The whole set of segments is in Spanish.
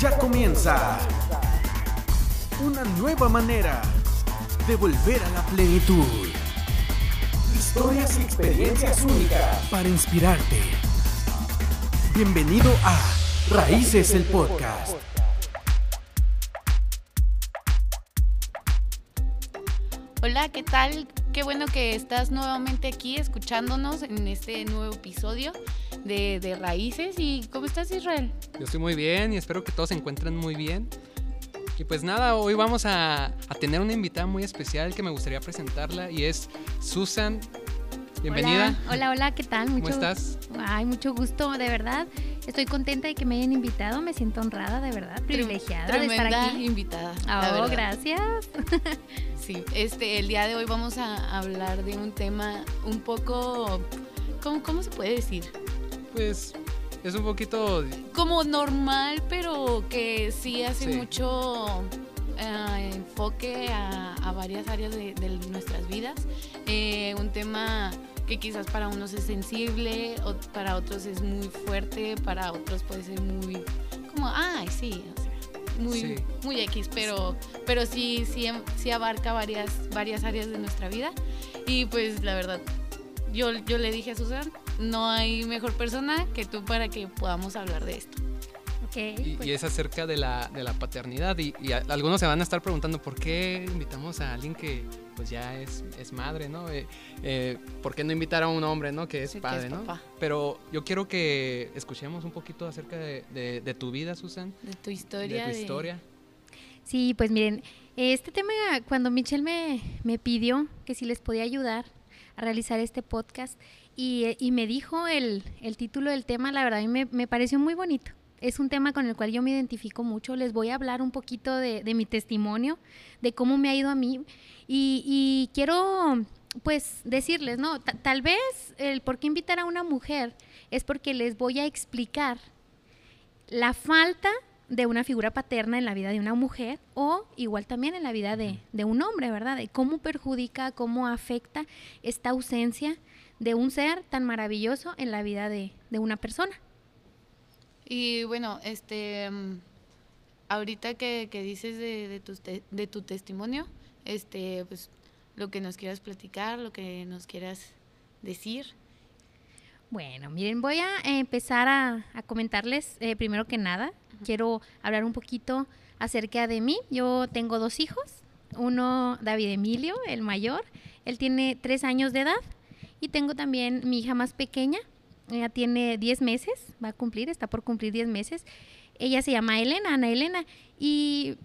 Ya comienza una nueva manera de volver a la plenitud. Historias y experiencias únicas para inspirarte. Bienvenido a Raíces el Podcast. Hola, ¿qué tal? Qué bueno que estás nuevamente aquí escuchándonos en este nuevo episodio de, Raíces. ¿Y cómo estás, Israel? Yo estoy muy bien y espero que todos se encuentren muy bien. Y pues nada, hoy vamos a, a tener una invitada muy especial que me gustaría presentarla y es Susan Bienvenida. Hola, hola, ¿qué tal? Mucho, ¿Cómo estás? Ay, mucho gusto, de verdad. Estoy contenta de que me hayan invitado, me siento honrada, de verdad, privilegiada de estar aquí. invitada. Oh, gracias. Sí, este, el día de hoy vamos a hablar de un tema un poco, ¿cómo, cómo se puede decir? Pues es un poquito... Como normal, pero que sí hace mucho eh, enfoque a, varias áreas de, nuestras vidas. Eh, un tema que quizás para unos es sensible, o para otros es muy fuerte, para otros puede ser muy como, ay, sí, muy, muy X, pero, pero sí, sí, sí abarca varias, varias áreas de nuestra vida. Y pues la verdad, yo, yo le dije a Susan, no hay mejor persona que tú para que podamos hablar de esto. y, pues. es acerca de la, de la paternidad y, algunos se van a estar preguntando por qué invitamos a alguien que pues ya es, es madre, ¿no? Eh, eh, ¿Por qué no invitar a un hombre, ¿no? Que es padre, ¿no? Pero yo quiero que escuchemos un poquito acerca de, de, tu vida, Susan. De tu historia. De tu historia. Sí, pues miren, este tema cuando Michelle me, me pidió que si les podía ayudar a realizar este podcast, y, me dijo el, título del tema, la verdad, a mí me, me, pareció muy bonito. Es un tema con el cual yo me identifico mucho. Les voy a hablar un poquito de, mi testimonio, de cómo me ha ido a mí. Y, quiero, pues, decirles, ¿no? tal vez el por qué invitar a una mujer es porque les voy a explicar la falta de una figura paterna en la vida de una mujer o igual también en la vida de, de un hombre, ¿verdad? De cómo perjudica, cómo afecta esta ausencia de un ser tan maravilloso en la vida de, una persona. Y bueno, este, mm, ahorita que, dices de, tu, de tu testimonio, este, pues lo que nos quieras platicar, lo que nos quieras decir. Bueno, miren, voy a empezar a, comentarles eh, primero que nada. Quiero hablar un poquito acerca de mí. Yo tengo dos hijos. Uno, David Emilio, el mayor. Él tiene tres años de edad y tengo también mi hija más pequeña, ella tiene 10 meses, va a cumplir, está por cumplir 10 meses. Ella se llama Elena, Ana Elena. Y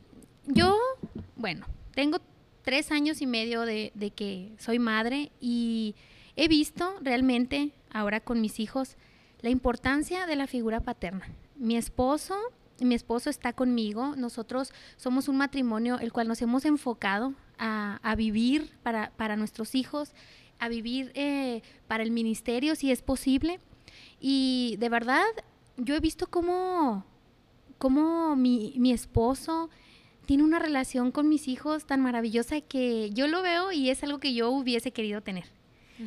yo, bueno, tengo tres años y medio de, de, que soy madre y he visto realmente ahora con mis hijos la importancia de la figura paterna. Mi esposo, mi esposo está conmigo, nosotros somos un matrimonio el cual nos hemos enfocado a, a vivir para, para nuestros hijos a vivir eh, para el ministerio si es posible. Y de verdad, yo he visto cómo, cómo mi, mi esposo tiene una relación con mis hijos tan maravillosa que yo lo veo y es algo que yo hubiese querido tener.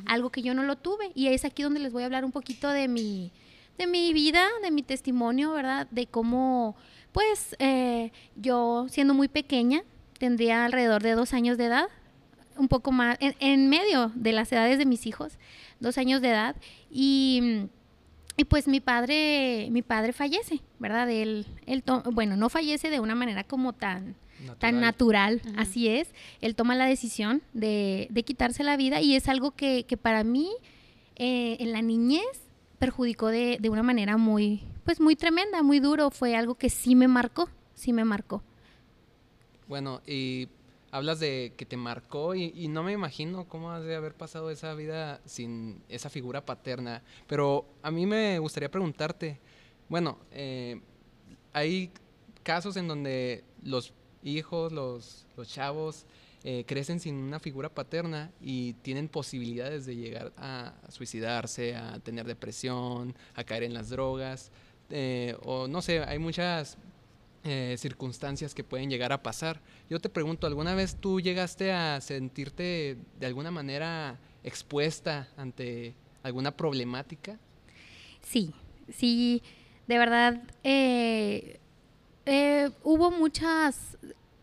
Algo que yo no lo tuve. Y es aquí donde les voy a hablar un poquito de mi, de mi vida, de mi testimonio, ¿verdad? De cómo, pues, eh, yo siendo muy pequeña, tendría alrededor de dos años de edad, un poco más, en, medio de las edades de mis hijos, dos años de edad, y, y pues mi padre, mi padre fallece, ¿verdad? Él, él bueno, no fallece de una manera como tan natural, tan natural así es. Él toma la decisión de, de, quitarse la vida y es algo que, que para mí eh, en la niñez perjudicó de, de una manera muy, pues muy tremenda, muy duro. Fue algo que sí me marcó, sí me marcó. Bueno, y hablas de que te marcó y, no me imagino cómo has de haber pasado esa vida sin esa figura paterna. Pero a mí me gustaría preguntarte, bueno, eh, hay casos en donde los hijos, los, chavos, eh, crecen sin una figura paterna y tienen posibilidades de llegar a suicidarse, a tener depresión, a caer en las drogas, eh, o no sé, hay muchas eh, circunstancias que pueden llegar a pasar. Yo te pregunto, ¿alguna vez tú llegaste a sentirte de alguna manera expuesta ante alguna problemática? Sí, sí, de verdad, eh, eh, hubo muchas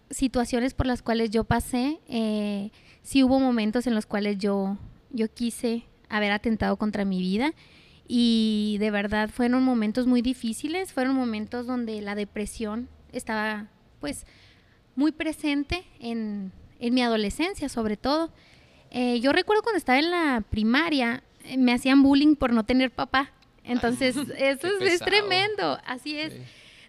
situaciones por las cuales yo pasé. Sí hubo momentos en los cuales yo, yo quise haber atentado contra mi vida y de verdad fueron momentos muy difíciles, fueron momentos donde la depresión estaba pues muy presente en, en mi adolescencia sobre todo. Eh, yo recuerdo cuando estaba en la primaria, eh, me hacían bullying por no tener papá. Entonces, eso es, es, tremendo, así es. Sí.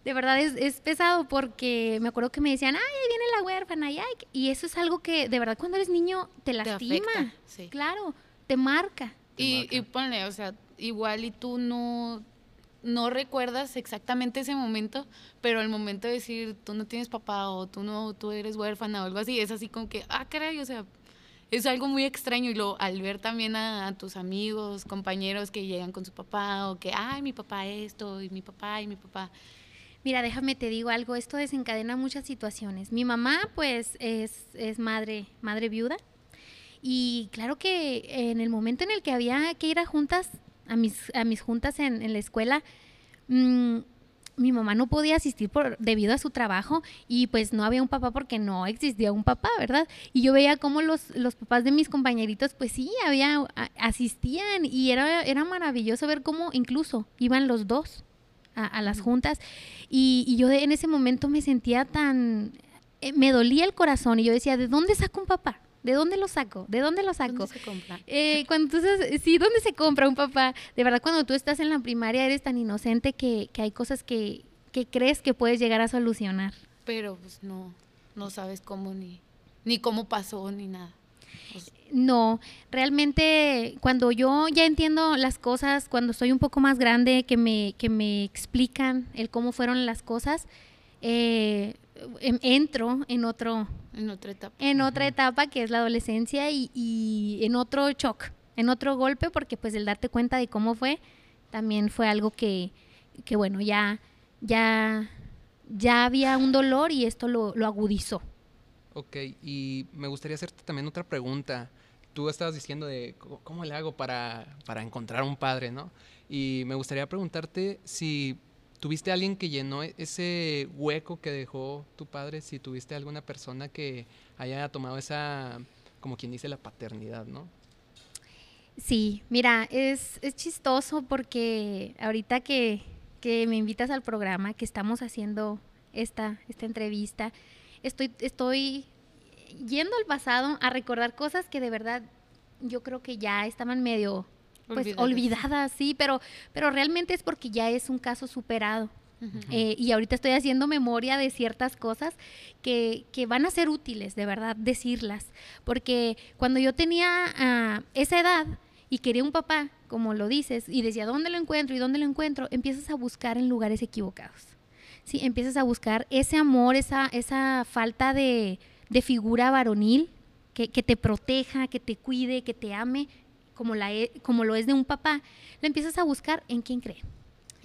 De verdad es, es, pesado porque me acuerdo que me decían, ay, ahí viene la huérfana, y, ay, y eso es algo que de verdad cuando eres niño te lastima. Te afecta, sí. Claro, te marca. Te y, marca. y ponle, o sea, igual y tú no, no recuerdas exactamente ese momento, pero el momento de decir tú no tienes papá o tú no, tú eres huérfana o algo así, es así como que, ah, caray, o sea, es algo muy extraño y lo, al ver también a, a, tus amigos, compañeros que llegan con su papá o que, ay, mi papá esto y mi papá y mi papá. Mira, déjame te digo algo, esto desencadena muchas situaciones. Mi mamá pues es, es madre, madre viuda y claro que en el momento en el que había que ir a juntas, a mis, a mis juntas en, en la escuela, mmm, mi mamá no podía asistir por, debido a su trabajo y pues no había un papá porque no existía un papá, ¿verdad? Y yo veía cómo los, los papás de mis compañeritos pues sí, había, a, asistían y era, era maravilloso ver cómo incluso iban los dos a, a las juntas y, y, yo de, en ese momento me sentía tan, eh, me dolía el corazón y yo decía, ¿de dónde saco un papá? ¿De dónde lo saco? ¿De dónde lo saco? ¿Dónde se compra? Eh, cuando sí, ¿dónde se compra un papá? De verdad, cuando tú estás en la primaria eres tan inocente que, que hay cosas que, que, crees que puedes llegar a solucionar. Pero pues no, no sabes cómo ni, ni cómo pasó ni nada. Pues, no, realmente cuando yo ya entiendo las cosas, cuando soy un poco más grande, que me, que me explican el cómo fueron las cosas, eh, entro en otro en otra etapa. En otra etapa que es la adolescencia y, y, en otro shock en otro golpe porque pues el darte cuenta de cómo fue también fue algo que, que bueno ya ya ya había un dolor y esto lo, lo agudizó. Ok, y me gustaría hacerte también otra pregunta. Tú estabas diciendo de cómo le hago para, para encontrar un padre, ¿no? Y me gustaría preguntarte si ¿Tuviste alguien que llenó ese hueco que dejó tu padre? Si tuviste alguna persona que haya tomado esa, como quien dice, la paternidad, ¿no? Sí, mira, es, es chistoso porque ahorita que, que, me invitas al programa, que estamos haciendo esta, esta entrevista, estoy, estoy yendo al pasado a recordar cosas que de verdad yo creo que ya estaban medio pues olvidadas, olvidada, sí, pero, pero realmente es porque ya es un caso superado. Uh -huh. eh, y ahorita estoy haciendo memoria de ciertas cosas que, que, van a ser útiles, de verdad, decirlas. Porque cuando yo tenía uh, esa edad y quería un papá, como lo dices, y decía, ¿dónde lo encuentro? ¿Y dónde lo encuentro? Empiezas a buscar en lugares equivocados. Sí, empiezas a buscar ese amor, esa, esa falta de, de figura varonil que, que te proteja, que te cuide, que te ame, como, la, e, como lo es de un papá, la empiezas a buscar en quién creen.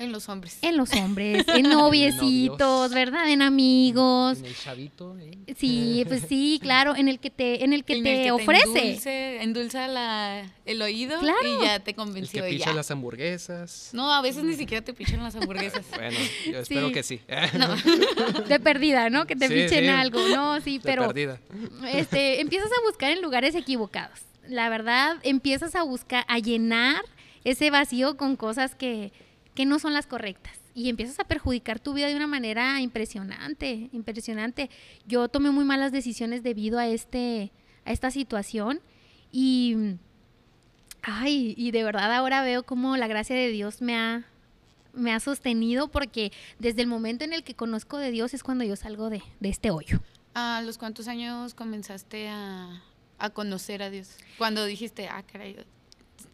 En los hombres. En los hombres, en noviecitos, ¿verdad? En amigos. En el chavito. ¿eh? Sí, pues sí, claro, en el que te, en el que en te el que ofrece. Te endulce, endulza la, el oído claro. y ya te convenció. El que picha ya. las hamburguesas. No, a veces ni siquiera te pichan las hamburguesas. bueno, yo espero sí. que sí. no. De perdida, ¿no? Que te sí, pichen sí. algo. No, sí, De pero perdida. este, empiezas a buscar en lugares equivocados. La verdad, empiezas a buscar, a llenar ese vacío con cosas que que no son las correctas y empiezas a perjudicar tu vida de una manera impresionante, impresionante. Yo tomé muy malas decisiones debido a este a esta situación y ay, y de verdad ahora veo cómo la gracia de Dios me ha me ha sostenido porque desde el momento en el que conozco de Dios es cuando yo salgo de, de este hoyo. ¿A los cuántos años comenzaste a, a conocer a Dios? Cuando dijiste, ah, caray,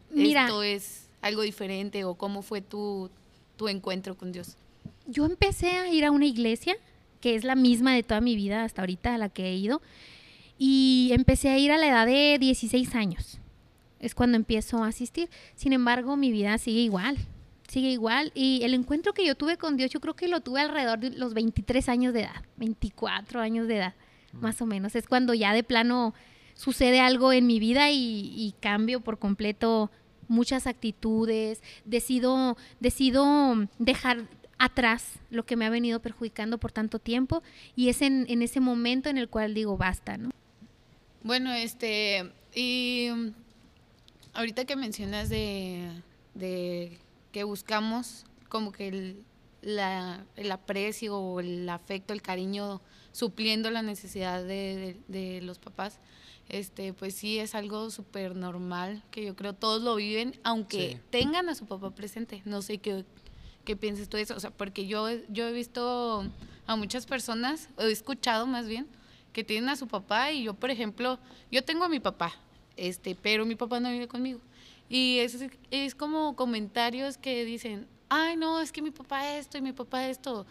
Mira, esto es algo diferente o cómo fue tu, tu encuentro con Dios? Yo empecé a ir a una iglesia que es la misma de toda mi vida hasta ahorita a la que he ido y empecé a ir a la edad de 16 años. Es cuando empiezo a asistir. Sin embargo, mi vida sigue igual, sigue igual y el encuentro que yo tuve con Dios, yo creo que lo tuve alrededor de los 23 años de edad, 24 años de edad, mm. más o menos. Es cuando ya de plano sucede algo en mi vida y, cambio por completo muchas actitudes, decido, decido dejar atrás lo que me ha venido perjudicando por tanto tiempo y es en, ese momento en el cual digo basta, ¿no? Bueno, este, y ahorita que mencionas de, que buscamos como que el, la, el aprecio o el afecto, el cariño, supliendo la necesidad de los papás, este, pues sí es algo súper normal, que yo creo todos lo viven, aunque Sí. tengan a su papá presente. No sé qué, qué piensas tú de eso, o sea, porque yo, yo he visto a muchas personas, o he escuchado más bien, que tienen a su papá y yo, por ejemplo, yo tengo a mi papá, este, pero mi papá no vive conmigo. Y es, es como comentarios que dicen, ay, no, es que mi papá esto y mi papá esto.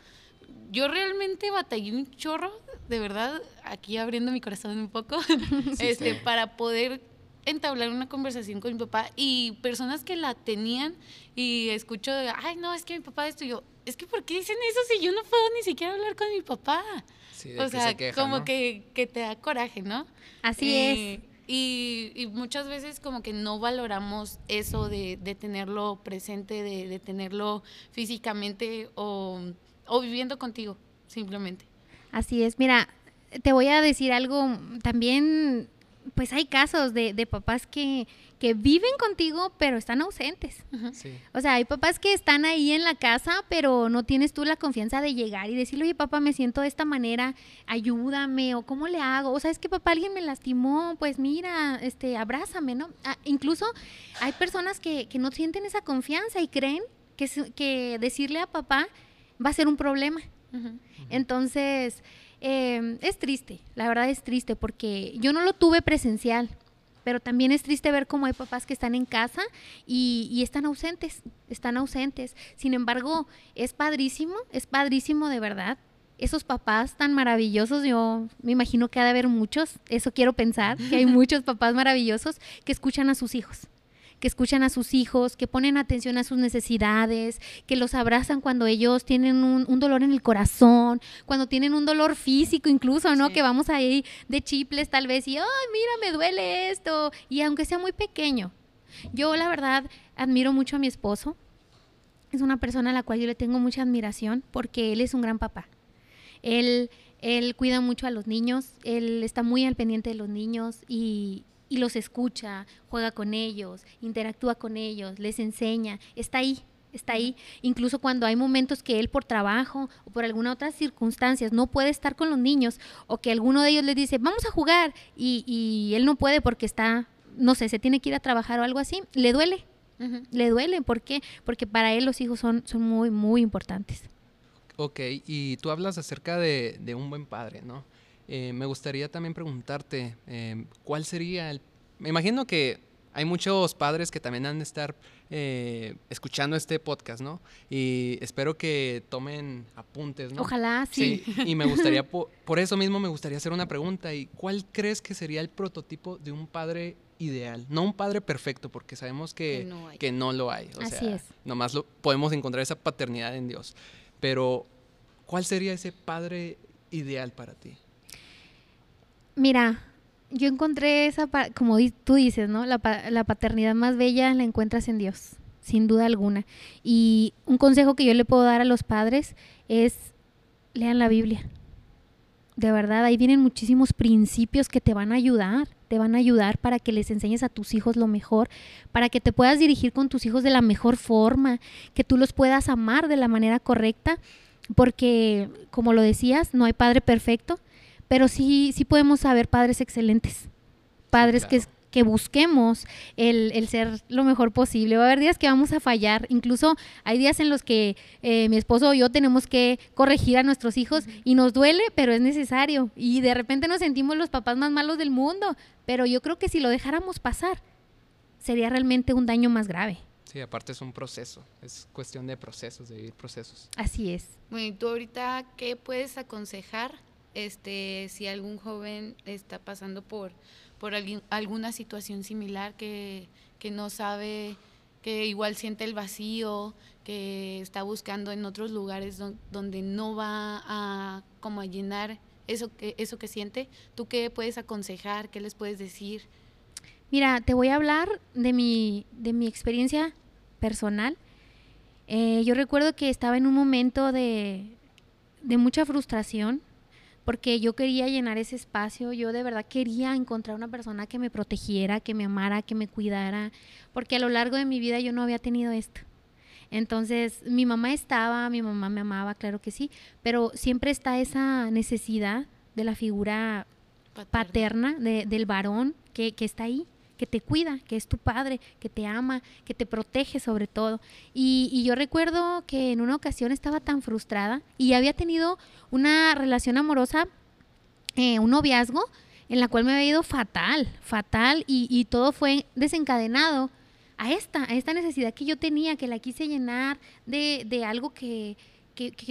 Yo realmente batallé un chorro, de verdad, aquí abriendo mi corazón un poco, este, sí. para poder entablar una conversación con mi papá y personas que la tenían y escucho, de, ay, no, es que mi papá esto y yo, es que ¿por qué dicen eso si yo no puedo ni siquiera hablar con mi papá? Sí, o que sea, se queja, como ¿no? que, que te da coraje, ¿no? Así es. Y, y muchas veces como que no valoramos eso de, de tenerlo presente, de, de tenerlo físicamente o, o viviendo contigo, simplemente. Así es. Mira, te voy a decir algo también, pues hay casos de, de papás que, que viven contigo pero están ausentes. Sí. O sea, hay papás que están ahí en la casa, pero no tienes tú la confianza de llegar y decirle, oye, papá, me siento de esta manera, ayúdame, o cómo le hago, o sabes que papá, alguien me lastimó, pues mira, este, abrázame, ¿no? Ah, incluso hay personas que, que no sienten esa confianza y creen que, su- que decirle a papá va a ser un problema. Entonces, eh, es triste, la verdad es triste, porque yo no lo tuve presencial, pero también es triste ver cómo hay papás que están en casa y, y están ausentes, están ausentes. Sin embargo, es padrísimo, es padrísimo de verdad. Esos papás tan maravillosos, yo me imagino que ha de haber muchos, eso quiero pensar, que hay muchos papás maravillosos que escuchan a sus hijos que escuchan a sus hijos, que ponen atención a sus necesidades, que los abrazan cuando ellos tienen un, un dolor en el corazón, cuando tienen un dolor físico incluso, ¿no? Sí. Que vamos ahí de chiples tal vez y, ay, mira, me duele esto, y aunque sea muy pequeño. Yo la verdad admiro mucho a mi esposo, es una persona a la cual yo le tengo mucha admiración porque él es un gran papá. Él, él cuida mucho a los niños, él está muy al pendiente de los niños y, y los escucha, juega con ellos, interactúa con ellos, les enseña, está ahí, está ahí. Incluso cuando hay momentos que él por trabajo o por alguna otra circunstancias no puede estar con los niños o que alguno de ellos les dice, vamos a jugar y, y él no puede porque está, no sé, se tiene que ir a trabajar o algo así, le duele, le duele. ¿Por qué? Porque para él los hijos son, son muy, muy importantes. Ok, y tú hablas acerca de, de un buen padre, ¿no? Eh, me gustaría también preguntarte, eh, ¿cuál sería el... Me imagino que hay muchos padres que también han de estar eh, escuchando este podcast, ¿no? Y espero que tomen apuntes, ¿no? Ojalá sí. Sí, y me gustaría, po- por eso mismo me gustaría hacer una pregunta. ¿Y cuál crees que sería el prototipo de un padre ideal? No un padre perfecto, porque sabemos que, Que no hay. que no lo hay. O Así sea, es. nomás lo, podemos encontrar esa paternidad en Dios. Pero, ¿cuál sería ese padre ideal para ti? Mira, yo encontré esa, como tú dices, ¿no? La, la paternidad más bella la encuentras en Dios, sin duda alguna. Y un consejo que yo le puedo dar a los padres es, lean la Biblia. De verdad, ahí vienen muchísimos principios que te van a ayudar, te van a ayudar para que les enseñes a tus hijos lo mejor, para que te puedas dirigir con tus hijos de la mejor forma, que tú los puedas amar de la manera correcta, porque, como lo decías, no hay padre perfecto, pero sí, sí podemos saber padres excelentes, padres que, que busquemos el, el ser lo mejor posible. Va a haber días que vamos a fallar, incluso hay días en los que eh, mi esposo o yo tenemos que corregir a nuestros hijos y nos duele, pero es necesario. Y de repente nos sentimos los papás más malos del mundo, pero yo creo que si lo dejáramos pasar, sería realmente un daño más grave. Sí, aparte es un proceso, es cuestión de procesos, de vivir procesos. Así es. Bueno, ¿y tú ahorita qué puedes aconsejar este, si algún joven está pasando por, por alguien- alguna situación similar que, que no sabe, que igual siente el vacío, que está buscando en otros lugares don- donde no va a como a llenar eso que, eso que siente? ¿Tú qué puedes aconsejar? ¿Qué les puedes decir? Mira, te voy a hablar de mi, de mi experiencia personal. Eh, yo recuerdo que estaba en un momento de, de mucha frustración porque yo quería llenar ese espacio, yo de verdad quería encontrar una persona que me protegiera, que me amara, que me cuidara, porque a lo largo de mi vida yo no había tenido esto. Entonces, mi mamá estaba, mi mamá me amaba, claro que sí, pero siempre está esa necesidad de la figura paterna, del varón que, que está ahí que te cuida, que es tu padre, que te ama, que te protege sobre todo. Y, yo recuerdo que en una ocasión estaba tan frustrada y había tenido una relación amorosa, eh, un noviazgo, en la cual me había ido fatal, fatal, y, todo fue desencadenado a esta, a esta necesidad que yo tenía, que la quise llenar de, algo que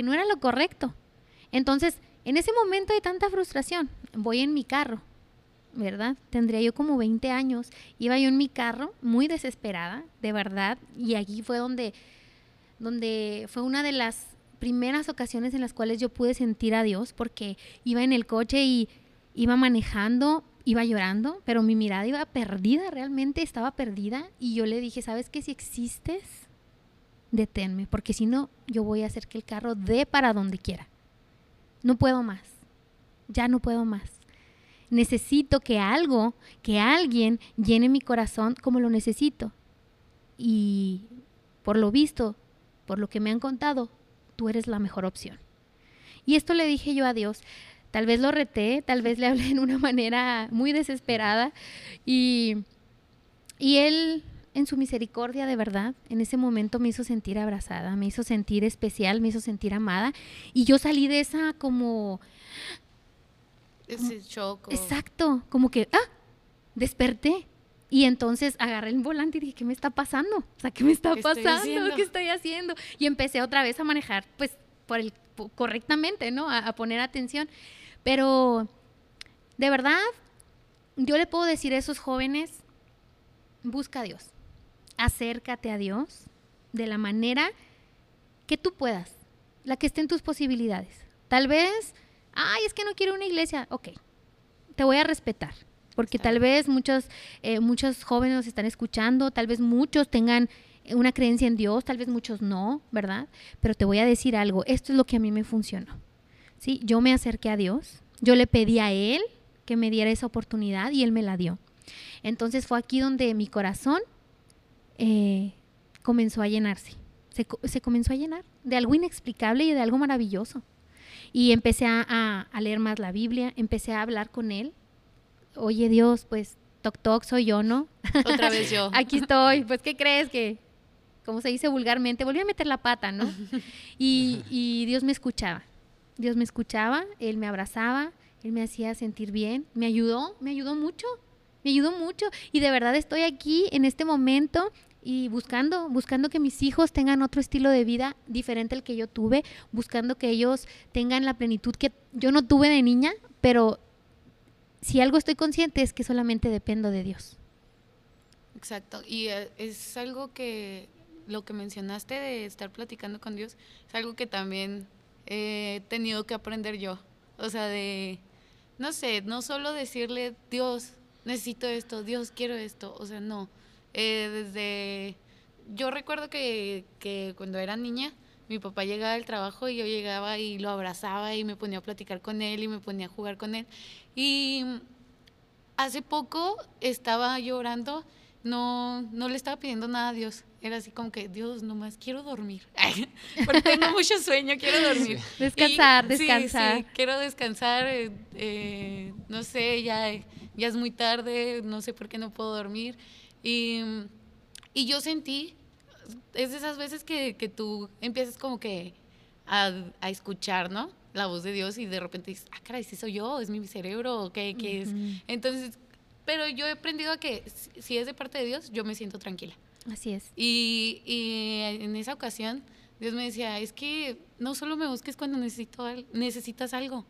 no era lo correcto. Entonces, en ese momento de tanta frustración, voy en mi carro ¿verdad? Tendría yo como 20 años. Iba yo en mi carro, muy desesperada, de verdad, y aquí fue donde, donde fue una de las primeras ocasiones en las cuales yo pude sentir a Dios, porque iba en el coche y iba manejando, iba llorando, pero mi mirada iba perdida, realmente estaba perdida, y yo le dije, ¿sabes qué? Si existes, deténme, porque si no, yo voy a hacer que el carro dé para donde quiera. No puedo más, ya no puedo más necesito que algo, que alguien llene mi corazón como lo necesito. Y por lo visto, por lo que me han contado, tú eres la mejor opción. Y esto le dije yo a Dios. Tal vez lo reté, tal vez le hablé en una manera muy desesperada y, y Él en su misericordia de verdad, en ese momento me hizo sentir abrazada, me hizo sentir especial, me hizo sentir amada y yo salí de esa como ese shock. Exacto, como que, ah, desperté. Y entonces agarré el volante y dije, ¿qué me está pasando? O sea, ¿qué me está pasando? ¿Qué estoy haciendo? Y empecé otra vez a manejar, pues, por el, correctamente, ¿no? A, a poner atención. Pero, de verdad, yo le puedo decir a esos jóvenes, busca a Dios, acércate a Dios de la manera que tú puedas, la que esté en tus posibilidades. Tal vez ay, es que no quiero una iglesia, ok, te voy a respetar. Porque tal vez muchos, eh, muchos jóvenes nos están escuchando, tal vez muchos tengan una creencia en Dios, tal vez muchos no, ¿verdad? Pero te voy a decir algo, esto es lo que a mí me funcionó. ¿sí? Yo me acerqué a Dios, yo le pedí a Él que me diera esa oportunidad y Él me la dio. Entonces fue aquí donde mi corazón eh, comenzó a llenarse, se, se comenzó a llenar de algo inexplicable y de algo maravilloso. Y empecé a, leer más la Biblia, empecé a hablar con él. Oye Dios, pues toc toc soy yo, ¿no? Otra vez yo. Aquí estoy, pues ¿qué crees que, como se dice vulgarmente, volví a meter la pata, ¿no? Y, y Dios me escuchaba, Dios me escuchaba, Él me abrazaba, Él me hacía sentir bien, me ayudó, me ayudó mucho, me ayudó mucho y de verdad estoy aquí en este momento y buscando, buscando que mis hijos tengan otro estilo de vida diferente al que yo tuve, buscando que ellos tengan la plenitud que yo no tuve de niña, pero si algo estoy consciente es que solamente dependo de Dios. Exacto, y eh, es algo que lo que mencionaste de estar platicando con Dios, es algo que también he tenido que aprender yo. O sea, de, no sé, no solo decirle, Dios, necesito esto, Dios, quiero esto, o sea, no eh, desde, yo recuerdo que, que cuando era niña, mi papá llegaba del trabajo y yo llegaba y lo abrazaba y me ponía a platicar con él y me ponía a jugar con él. Y hace poco estaba llorando, no, no le estaba pidiendo nada a Dios. Era así como que, Dios, nomás quiero dormir. Porque tengo mucho sueño, quiero dormir. Descansar, descansar. Sí, quiero descansar. Eh, eh, no sé, ya, ya es muy tarde, no sé por qué no puedo dormir. Y, y yo sentí, es de esas veces que, que tú empiezas como que a, a, escuchar, ¿no? La voz de Dios y de repente dices, ah, caray, si soy yo, es mi cerebro, ¿qué, qué es? Entonces, pero yo he aprendido a que si es de parte de Dios, yo me siento tranquila. Así es. Y, y en esa ocasión, Dios me decía, es que no solo me busques cuando necesito, necesitas algo,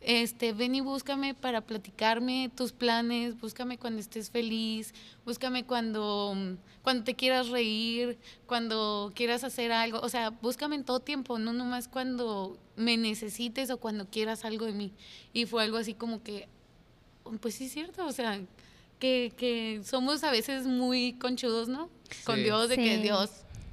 este, ven y búscame para platicarme tus planes, búscame cuando estés feliz, búscame cuando, cuando te quieras reír, cuando quieras hacer algo, o sea, búscame en todo tiempo, no nomás cuando me necesites o cuando quieras algo de mí. Y fue algo así como que, pues sí es cierto, o sea, que, que somos a veces muy conchudos, ¿no? Con Dios, de que Dios,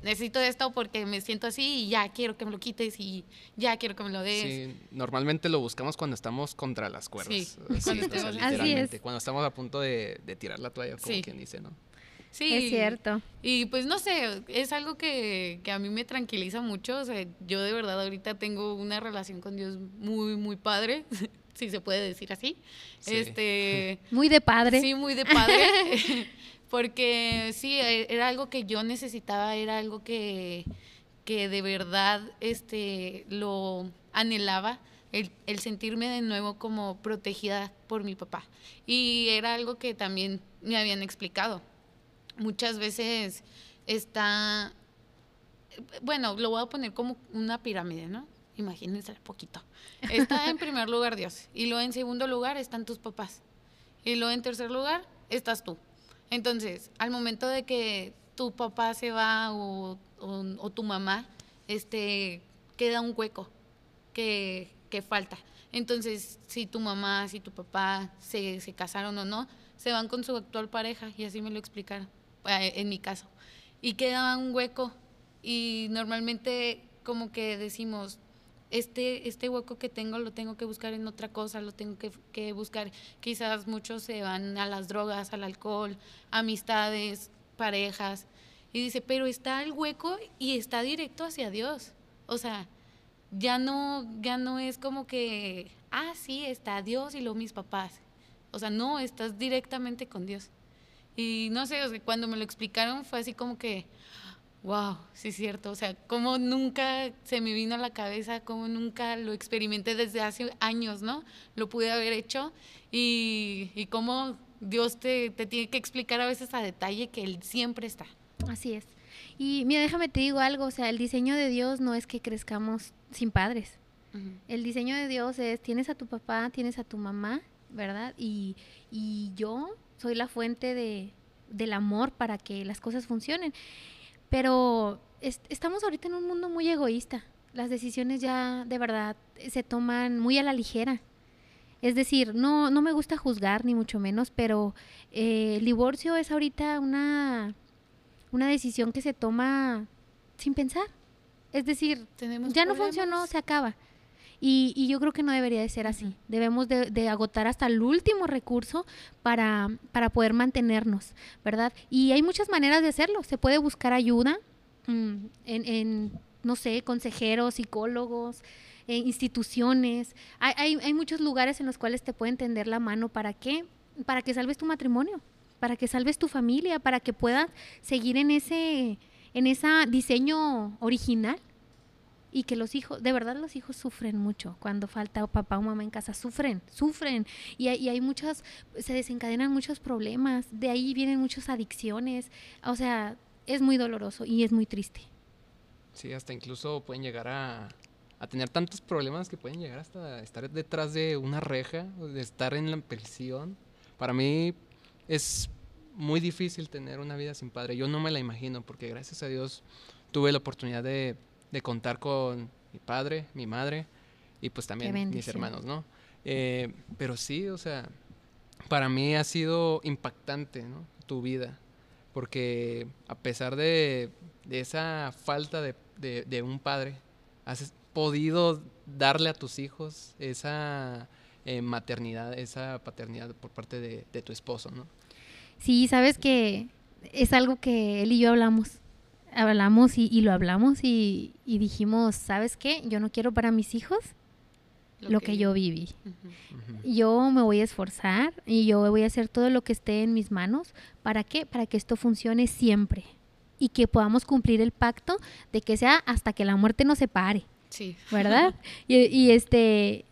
necesito esto porque me siento así y ya quiero que me lo quites y ya quiero que me lo des. Sí, normalmente lo buscamos cuando estamos contra las cuerdas. Sí, Así, cuando o sea, estemos- Así literalmente, es. Cuando estamos a punto de, de tirar la toalla, como Sí. quien dice, ¿no? Sí, Es cierto. Y pues no sé, es algo que, que a mí me tranquiliza mucho. O sea, yo de verdad ahorita tengo una relación con Dios muy, muy padre, si se puede decir así. Sí. Este, Muy de padre. sí, muy de padre. Porque sí, e- era algo que yo necesitaba, era algo que, que de verdad este, lo anhelaba. El, el sentirme de nuevo como protegida por mi papá. Y era algo que también me habían explicado muchas veces está, bueno, lo voy a poner como una pirámide, ¿no? Imagínense poquito. Está en primer lugar Dios y luego en segundo lugar están tus papás y luego en tercer lugar estás tú. Entonces, al momento de que tu papá se va o, tu mamá, este, queda un hueco que, que falta. Entonces, si tu mamá, si tu papá se, se casaron o no, se van con su actual pareja y así me lo explicaron, eh, en mi caso. Y queda un hueco y normalmente como que decimos, este, este hueco que tengo lo tengo que buscar en otra cosa, lo tengo que, que buscar. Quizás muchos se van a las drogas, al alcohol, amistades, parejas. Y dice, pero está el hueco y está directo hacia Dios. O sea, ya no, ya no es como que, ah, sí, está Dios y luego mis papás. O sea, no, estás directamente con Dios. Y no sé, o sea, cuando me lo explicaron fue así como que, wow, sí es cierto. O sea, como nunca se me vino a la cabeza, como nunca lo experimenté desde hace años, ¿no? Lo pude haber hecho y, y cómo Dios te, te tiene que explicar a veces a detalle que Él siempre está. Así es. Y mira, déjame te digo algo, o sea, el diseño de Dios no es que crezcamos sin padres. El diseño de Dios es, tienes a tu papá, tienes a tu mamá, ¿verdad? Y, y yo soy la fuente de, del amor para que las cosas funcionen. Pero es- estamos ahorita en un mundo muy egoísta. Las decisiones ya de verdad se toman muy a la ligera. Es decir, no, no me gusta juzgar, ni mucho menos, pero eh, el divorcio es ahorita una, una decisión que se toma sin pensar. Es decir, ya no funcionó, se acaba. Y, y yo creo que no debería de ser así. Debemos de, de agotar hasta el último recurso para, para poder mantenernos, ¿verdad? Y hay muchas maneras de hacerlo. Se puede buscar ayuda mm, en, en, no sé, consejeros, psicólogos, eh, instituciones. Hay, hay, hay muchos lugares en los cuales te pueden tender la mano. ¿Para qué? Para que salves tu matrimonio, para que salves tu familia, para que puedas seguir en ese, en ese diseño original y que los hijos, de verdad los hijos sufren mucho cuando falta papá o mamá en casa, sufren, sufren y hay, y hay muchas, se desencadenan muchos problemas, de ahí vienen muchas adicciones, o sea, es muy doloroso y es muy triste. Sí, hasta incluso pueden llegar a, a tener tantos problemas que pueden llegar hasta estar detrás de una reja, de estar en la prisión. Para mí es muy difícil tener una vida sin padre. Yo no me la imagino porque gracias a Dios tuve la oportunidad de, de contar con mi padre, mi madre y pues también mis hermanos, ¿no? Eh, pero sí, o sea, para mí ha sido impactante, ¿no? Tu vida. Porque a pesar de, de esa falta de, de- de un padre, has podido darle a tus hijos esa eh, maternidad, esa paternidad por parte de, de tu esposo, ¿no? Sí, sabes que es algo que él y yo hablamos, hablamos y, y lo hablamos y, y dijimos, ¿sabes qué? Yo no quiero para mis hijos lo, que yo viví. Yo me voy a esforzar y yo voy a hacer todo lo que esté en mis manos. ¿Para qué? Para que esto funcione siempre y que podamos cumplir el pacto de que sea hasta que la muerte nos separe, Sí. ¿verdad? y, y este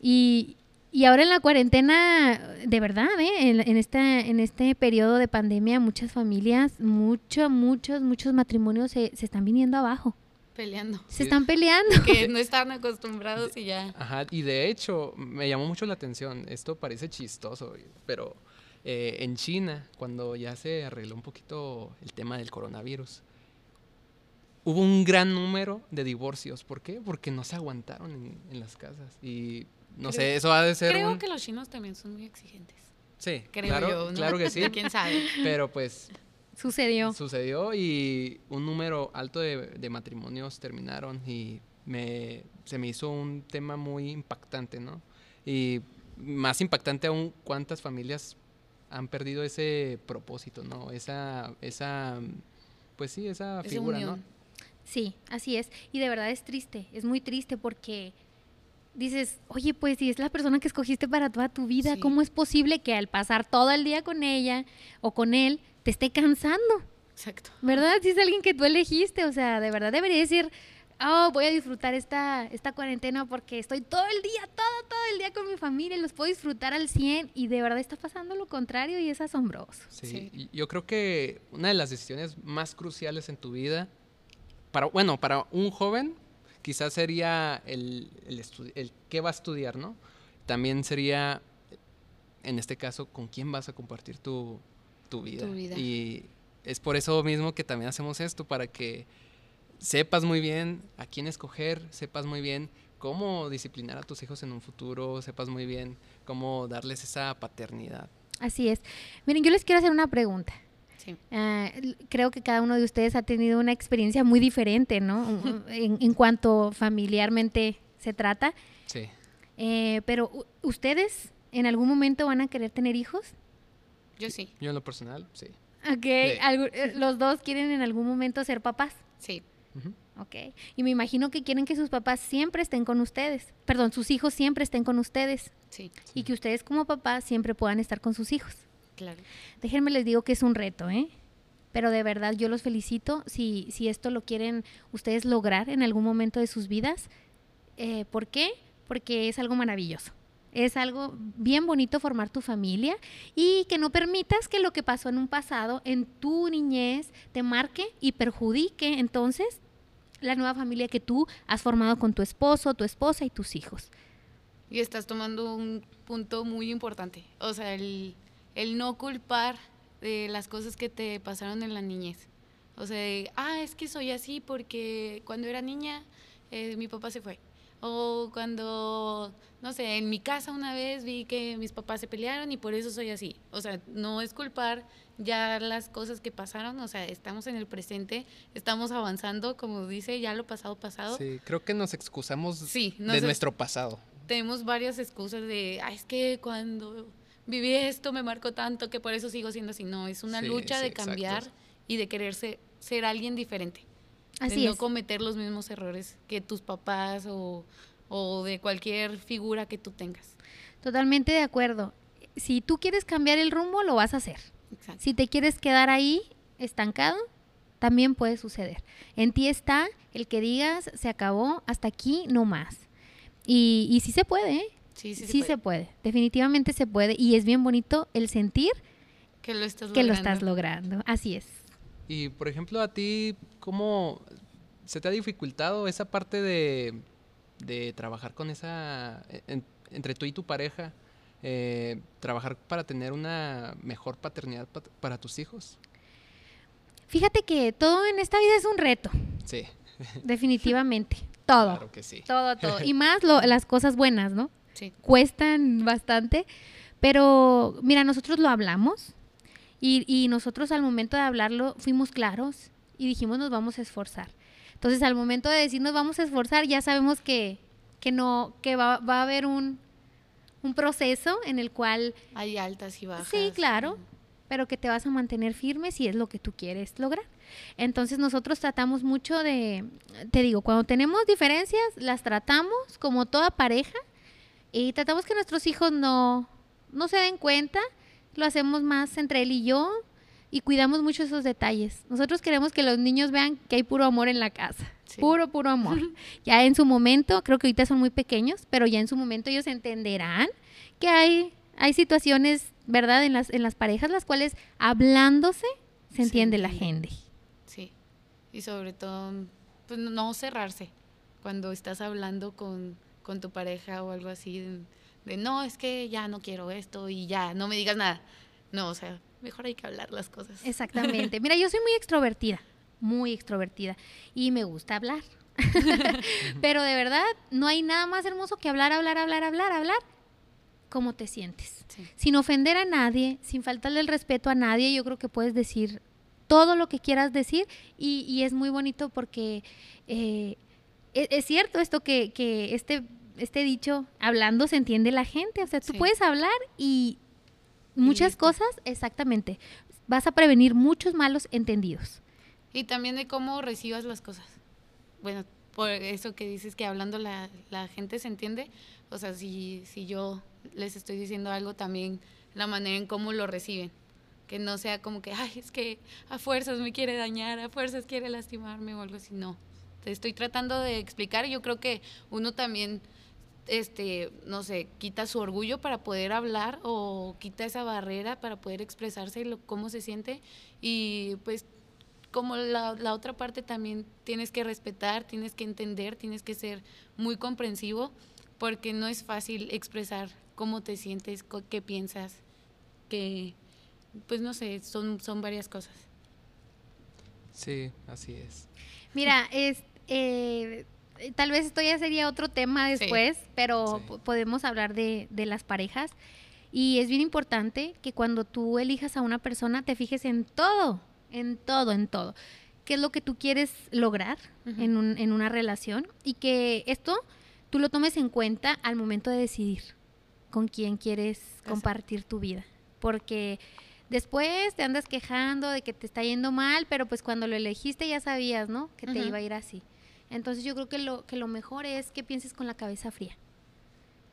y, y ahora en la cuarentena, de verdad, ¿eh? en, en este, en este periodo de pandemia, muchas familias, muchos, muchos, muchos matrimonios se, se están viniendo abajo. Peleando. Se Sí. están peleando. Que no estaban acostumbrados y ya. Ajá, y de hecho me llamó mucho la atención, esto parece chistoso, pero eh, en China, cuando ya se arregló un poquito el tema del coronavirus, hubo un gran número de divorcios. ¿Por qué? Porque no se aguantaron en, en las casas. Y no Creo- sé, eso ha de ser Creo un... que los chinos también son muy exigentes. Sí, Creo claro, yo. ¿no? claro que sí. ¿Quién sabe? Pero pues Sucedió. Sucedió y un número alto de, de matrimonios terminaron y me, se me hizo un tema muy impactante, ¿no? Y más impactante aún, cuántas familias han perdido ese propósito, ¿no? Esa, esa, pues sí, esa, Esa figura, ¿no? Sí, así es. Y de verdad es triste, es muy triste porque dices, oye, pues si es la persona que escogiste para toda tu vida, Sí. ¿cómo es posible que al pasar todo el día con ella o con él te esté cansando? Exacto. ¿Verdad? Si es alguien que tú elegiste, o sea, de verdad debería decir, oh, voy a disfrutar esta, esta cuarentena porque estoy todo el día, todo, todo el día con mi familia y los puedo disfrutar al 100 y de verdad está pasando lo contrario y es asombroso. Sí, Sí. yo creo que una de las decisiones más cruciales en tu vida, para, bueno, para un joven, quizás sería el, el, qué va a estudiar, ¿no? También sería, en este caso, con quién vas a compartir tu, tu vida. Tu vida. Y es por eso mismo que también hacemos esto, para que sepas muy bien a quién escoger, sepas muy bien cómo disciplinar a tus hijos en un futuro, sepas muy bien cómo darles esa paternidad. Así es. Miren, yo les quiero hacer una pregunta. Sí. L- creo que cada uno de ustedes ha tenido una experiencia muy diferente, ¿no? en, en cuanto familiarmente se trata. Sí. Eh, pero ustedes en algún momento van a querer tener hijos. Yo sí. Yo en lo personal, sí. Ok, Sí. eh, los dos quieren en algún momento ser papás. Sí. Ok. Y me imagino que quieren que sus papás siempre estén con ustedes. Perdón, sus hijos siempre estén con ustedes. Sí. Y que ustedes como papás siempre puedan estar con sus hijos. Claro. Déjenme les digo que es un reto, ¿eh? Pero de verdad yo los felicito si, si esto lo quieren ustedes lograr en algún momento de sus vidas. Eh, ¿Por qué? Porque es algo maravilloso. Es algo bien bonito formar tu familia y que no permitas que lo que pasó en un pasado, en tu niñez, te marque y perjudique entonces la nueva familia que tú has formado con tu esposo, tu esposa y tus hijos. Y estás tomando un punto muy importante. O sea, el, el no culpar de las cosas que te pasaron en la niñez. O sea, de, ah, es que soy así porque cuando era niña eh, mi papá se fue. O cuando, no sé, en mi casa una vez vi que mis papás se pelearon y por eso soy así. O sea, no es culpar ya las cosas que pasaron. O sea, estamos en el presente, estamos avanzando, como dice, ya lo pasado, pasado. Sí, creo que nos excusamos Sí, de nos- nuestro pasado. tenemos varias excusas de, "Ay, es que cuando viví esto me marcó tanto que por eso sigo siendo así. No, es una Sí, lucha sí, de exacto. cambiar y de querer ser, ser alguien diferente. Así de no es. cometer los mismos errores que tus papás o, o de cualquier figura que tú tengas. Totalmente de acuerdo. Si tú quieres cambiar el rumbo, lo vas a hacer. Exacto. Si te quieres quedar ahí estancado, también puede suceder. En ti está el que digas, se acabó, hasta aquí, no más. Y, y sí se puede, ¿eh? Sí, sí, Sí, se se puede. puede. Definitivamente se puede. Y es bien bonito el sentir Que lo estás que lo logrando. estás logrando. Así es. Y, por ejemplo, a ti, ¿cómo se te ha dificultado esa parte de, de trabajar con esa, en- entre tú y tu pareja, eh, trabajar para tener una mejor paternidad pa- para tus hijos? Fíjate que todo en esta vida es un reto, Sí, definitivamente. Todo. claro que sí. Todo, todo. Y más lo- las cosas buenas, ¿no? Sí. cuestan bastante, pero mira, nosotros lo hablamos y, y nosotros al momento de hablarlo fuimos claros y dijimos nos vamos a esforzar. Entonces al momento de decir nos vamos a esforzar ya sabemos que, que no, que va, va a haber un, un proceso en el cual Hay altas y bajas. Sí, claro, pero que te vas a mantener firme si es lo que tú quieres lograr. Entonces nosotros tratamos mucho de, te digo, cuando tenemos diferencias, las tratamos como toda pareja y tratamos que nuestros hijos no, no se den cuenta, lo hacemos más entre él y yo y cuidamos mucho esos detalles. Nosotros queremos que los niños vean que hay puro amor en la casa. Sí. Puro, puro amor. Ya en su momento, creo que ahorita son muy pequeños, pero ya en su momento ellos entenderán que hay, hay situaciones, ¿verdad?, en las, en las parejas, las cuales hablándose se entiende la gente. Sí. Y sobre todo, pues no cerrarse cuando estás hablando con, con tu pareja o algo así, de, de, no, es que ya no quiero esto y ya, no me digas nada. No, o sea, mejor hay que hablar las cosas. Exactamente. Mira, yo soy muy extrovertida, muy extrovertida, y me gusta hablar. Pero de verdad, no hay nada más hermoso que hablar, hablar, hablar, hablar, hablar. ¿Cómo te sientes? Sí. Sin ofender a nadie, sin faltarle el respeto a nadie, yo creo que puedes decir todo lo que quieras decir y, es muy bonito porque eh, e, es, cierto esto que, que, este, este dicho, hablando se entiende la gente, o sea, tú puedes hablar y muchas cosas, exactamente, vas a prevenir muchos malos entendidos. Y también de cómo recibas las cosas. Bueno, por eso que dices que hablando la, la gente se entiende, o sea, si, si yo les estoy diciendo algo, también la manera en cómo lo reciben que no sea como que, ay, es que a fuerzas me quiere dañar, a fuerzas quiere lastimarme o algo así, no. Te estoy tratando de explicar yo creo que uno también, este, no sé, quita su orgullo para poder hablar o quita esa barrera para poder expresarse lo, cómo se siente y pues como la, la otra parte también tienes que respetar, tienes que entender, tienes que ser muy comprensivo porque no es fácil expresar cómo te sientes, qué piensas, que pues no sé, son, son varias cosas. Sí, así es. Mira, es, eh, tal vez esto ya sería otro tema después, pero podemos hablar de, de las parejas. Y es bien importante que cuando tú elijas a una persona te fijes en todo, en todo, en todo. ¿Qué es lo que tú quieres lograr en, un, en una relación? Y que esto tú lo tomes en cuenta al momento de decidir con quién quieres compartir tu vida. Porque Después te andas quejando de que te está yendo mal, pero pues cuando lo elegiste ya sabías, ¿no? Que te iba a ir así. Entonces yo creo que lo, que lo mejor es que pienses con la cabeza fría.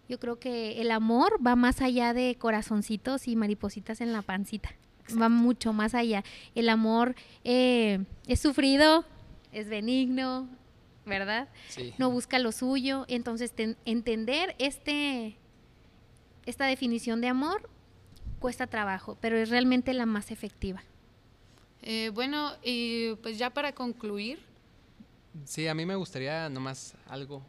Yo creo que el amor va más allá de corazoncitos y maripositas en la pancita. Va mucho más allá. El amor eh, es sufrido, es benigno, ¿verdad? No busca lo suyo. Entonces, entender este, esta definición de amor cuesta trabajo, pero es realmente la más efectiva. Eh, bueno, y pues ya para concluir. Sí, a mí me gustaría nomás algo,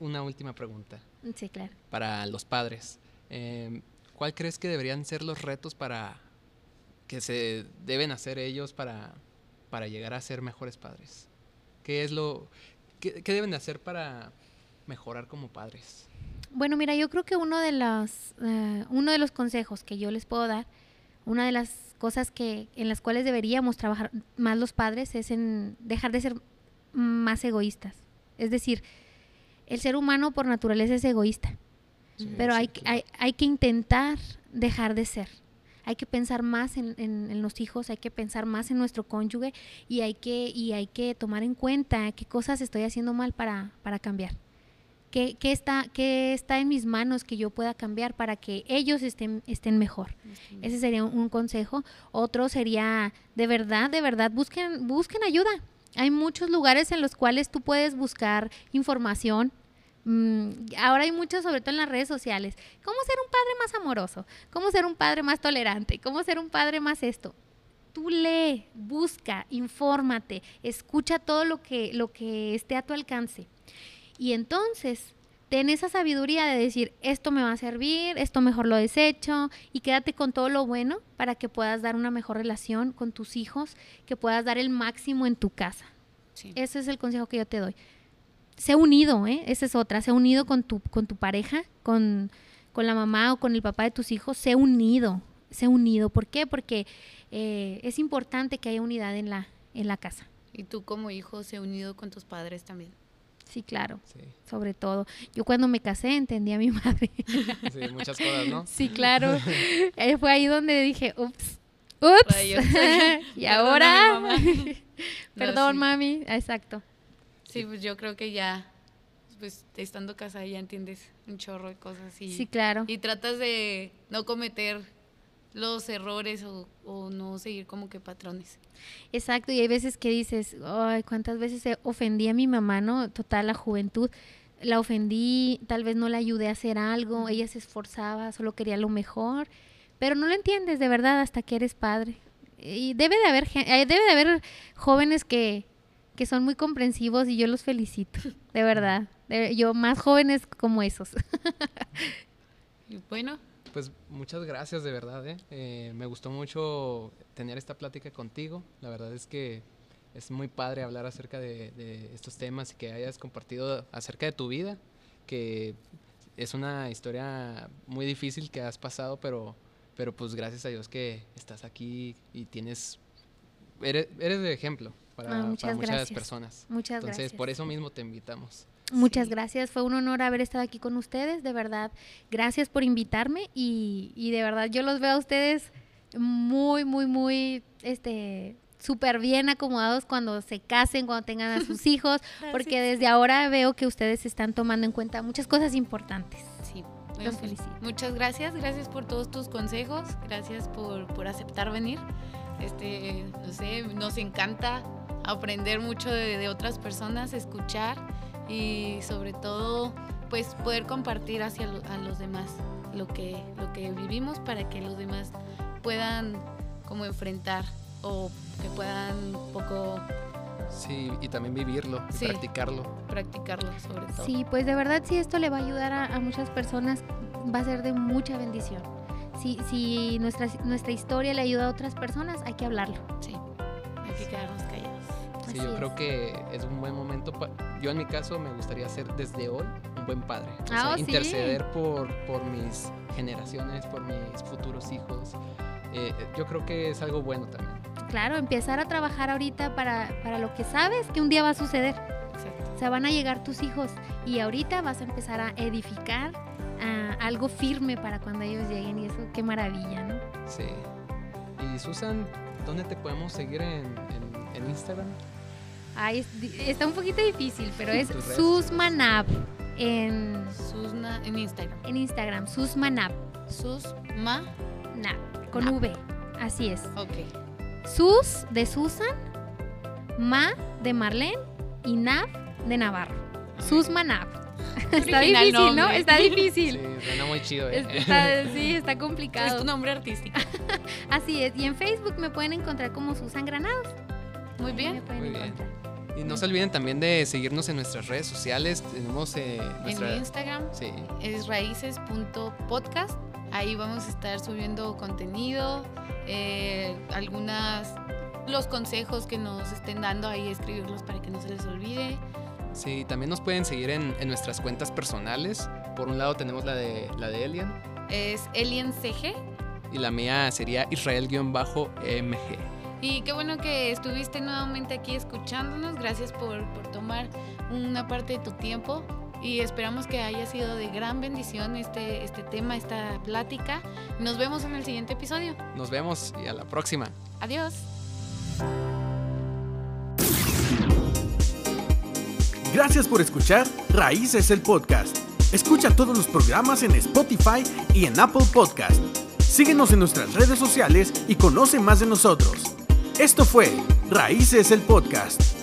una última pregunta. Sí, claro. Para los padres. Eh, ¿Cuál crees que deberían ser los retos para que se deben hacer ellos para, para llegar a ser mejores padres? ¿Qué es lo qué, qué deben de hacer para mejorar como padres? Bueno, mira, yo creo que uno de los, eh, uno de los consejos que yo les puedo dar, una de las cosas que en las cuales deberíamos trabajar más los padres es en dejar de ser más egoístas. Es decir, el ser humano por naturaleza es egoísta, pero hay, hay, hay, que intentar dejar de ser. Hay que pensar más en, en, los hijos, hay que pensar más en nuestro cónyuge y hay que, y hay que tomar en cuenta qué cosas estoy haciendo mal para, para cambiar. ¿Qué, está, ¿Qué está en mis manos que yo pueda cambiar para que ellos estén, estén mejor? Ese sería un, consejo. Otro sería, de verdad, de verdad, busquen, busquen ayuda. Hay muchos lugares en los cuales tú puedes buscar información, mm, ahora hay mucho, sobre todo en las redes sociales. ¿Cómo ser un padre más amoroso? ¿Cómo ser un padre más tolerante? ¿Cómo ser un padre más esto? Tú lee, busca, infórmate, escucha todo lo que, lo que esté a tu alcance. Y entonces, ten esa sabiduría de decir, esto me va a servir, esto mejor lo desecho, y quédate con todo lo bueno para que puedas dar una mejor relación con tus hijos, que puedas dar el máximo en tu casa. Ese es el consejo que yo te doy. Sé unido, ¿eh? Esa es otra. Sé unido con tu, con tu pareja, con, con la mamá o con el papá de tus hijos. Sé unido, sé unido. ¿Por qué? Porque eh, es importante que haya unidad en la, en la casa. Y tú como hijo, sé unido con tus padres también. Sí, claro. Sobre todo. Yo cuando me casé entendí a mi madre. Sí, muchas cosas, ¿no? Sí, claro. Eh, fue ahí donde dije, ups, ups. y ahora, perdón, mami. Exacto. Sí, pues yo creo que ya, pues estando casada ya entiendes un chorro de cosas. Y, sí, claro. Y tratas de no cometer los errores o, no seguir como que patrones. Exacto, y hay veces que dices, ay, cuántas veces ofendí a mi mamá, ¿no? Total, la juventud. La ofendí, tal vez no la ayudé a hacer algo, ella se esforzaba, solo quería lo mejor, pero no lo entiendes de verdad hasta que eres padre. Y debe de haber, eh, debe de haber jóvenes que, que son muy comprensivos y yo los felicito, de verdad. yo más jóvenes como esos. y bueno, pues muchas gracias de verdad. ¿eh? ¿eh? me gustó mucho tener esta plática contigo. La verdad es que es muy padre hablar acerca de, estos temas y que hayas compartido acerca de tu vida, que es una historia muy difícil que has pasado, pero, pero pues gracias a Dios que estás aquí y tienes eres, eres de ejemplo para, Ah, para muchas muchas gracias. personas. Muchas Entonces, gracias. por eso mismo te invitamos. Muchas Sí. gracias, fue un honor haber estado aquí con ustedes, de verdad. Gracias por invitarme y, y de verdad yo los veo a ustedes muy, muy, muy, este, súper bien acomodados cuando se casen, cuando tengan a sus hijos, porque desde ahora veo que ustedes están tomando en cuenta muchas cosas importantes. Sí. Los felicito. Muchas gracias, gracias por todos tus consejos, gracias por, por aceptar venir. Este, no sé, nos encanta aprender mucho de, de otras personas, escuchar y sobre todo, pues poder compartir hacia lo- a los demás lo que, lo que vivimos para que los demás puedan como enfrentar o que puedan un poco Sí, y también vivirlo, y Sí. practicarlo. practicarlo sobre todo. Sí, pues de verdad si esto le va a ayudar a, a muchas personas, va a ser de mucha bendición. Si, si nuestra, nuestra historia le ayuda a otras personas, hay que hablarlo. Sí, hay que quedarnos callados. Sí, Así yo es. creo que es un buen momento. pa- yo en mi caso me gustaría ser desde hoy un buen padre. O Ah, sea, oh, sí. interceder por, por mis generaciones, por mis futuros hijos. Eh, yo creo que es algo bueno también. Claro, empezar a trabajar ahorita para, para lo que sabes que un día va a suceder. Exacto. O sea, van a llegar tus hijos y ahorita vas a empezar a edificar ah, algo firme para cuando ellos lleguen y eso, qué maravilla, ¿no? Sí. Y Susan, ¿dónde te podemos seguir en, en- en Instagram? Ay, es está un poquito difícil, pero es Susmanab en, Susna en Instagram. en Instagram, Susmanab, Susma. Nab, con. V, así es. Ok. Sus de Susan, Ma de Marlene y Nav de Navarro. Susmanab. Está Original difícil, ¿no? Está Sí, difícil. suena muy chido, ¿eh? Está, sí, está Es complicado. tu nombre artístico. Así es. Y en Facebook me pueden encontrar como Susan Granados. Muy Me bien. pueden Muy bien. Y no se olviden también de seguirnos en nuestras redes sociales. Tenemos eh, nuestra... En Instagram Sí, es raíces.podcast. Ahí vamos a estar subiendo contenido, eh, algunas los consejos que nos estén dando ahí escribirlos para que no se les olvide. sí, también nos pueden seguir en, en nuestras cuentas personales. Por un lado tenemos la de, la de Elian Es Alien CG. y la mía sería Israel-MG. Y qué bueno que estuviste nuevamente aquí escuchándonos. Gracias por, por tomar una parte de tu tiempo. Y esperamos que haya sido de gran bendición este, este tema, esta plática. Nos vemos en el siguiente episodio. Nos vemos y a la próxima. Adiós. Gracias por escuchar Raíces el Podcast. Escucha todos los programas en Spotify y en Apple Podcast. Síguenos en nuestras redes sociales y conoce más de nosotros. Esto fue Raíces el Podcast.